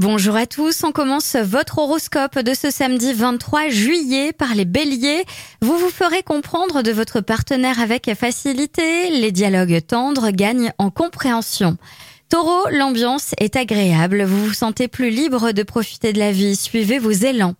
Bonjour à tous, on commence votre horoscope de ce samedi 23 juillet par les béliers. Vous vous ferez comprendre de votre partenaire avec facilité, les dialogues tendres gagnent en compréhension. Taureau, l'ambiance est agréable, vous vous sentez plus libre de profiter de la vie, suivez vos élans.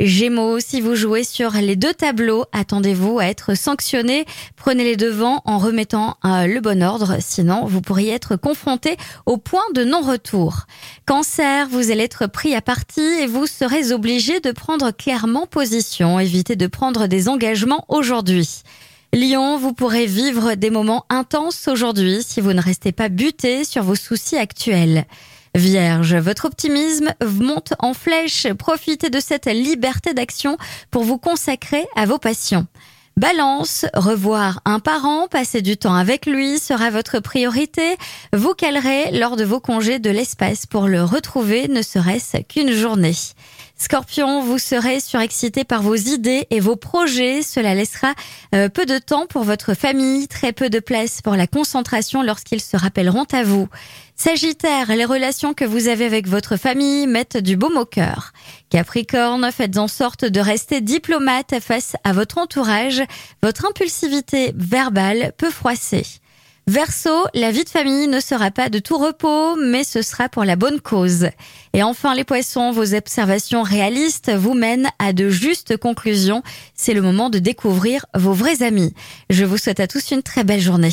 Gémeaux, si vous jouez sur les deux tableaux, attendez-vous à être sanctionné. Prenez les devants en remettant euh, le bon ordre, sinon vous pourriez être confronté au point de non-retour. Cancer, vous allez être pris à partie et vous serez obligé de prendre clairement position. Évitez de prendre des engagements aujourd'hui. Lion, vous pourrez vivre des moments intenses aujourd'hui si vous ne restez pas buté sur vos soucis actuels. Vierge, votre optimisme monte en flèche. Profitez de cette liberté d'action pour vous consacrer à vos passions. Balance, revoir un parent, passer du temps avec lui sera votre priorité. Vous calerez lors de vos congés de l'espace pour le retrouver, ne serait-ce qu'une journée. Scorpion, vous serez surexcité par vos idées et vos projets. Cela laissera euh, peu de temps pour votre famille, très peu de place pour la concentration lorsqu'ils se rappelleront à vous. Sagittaire, les relations que vous avez avec votre famille mettent du baume au cœur. Capricorne, faites en sorte de rester diplomate face à votre entourage. Votre impulsivité verbale peut froisser. Verseau, la vie de famille ne sera pas de tout repos, mais ce sera pour la bonne cause. Et enfin les poissons, vos observations réalistes vous mènent à de justes conclusions. C'est le moment de découvrir vos vrais amis. Je vous souhaite à tous une très belle journée.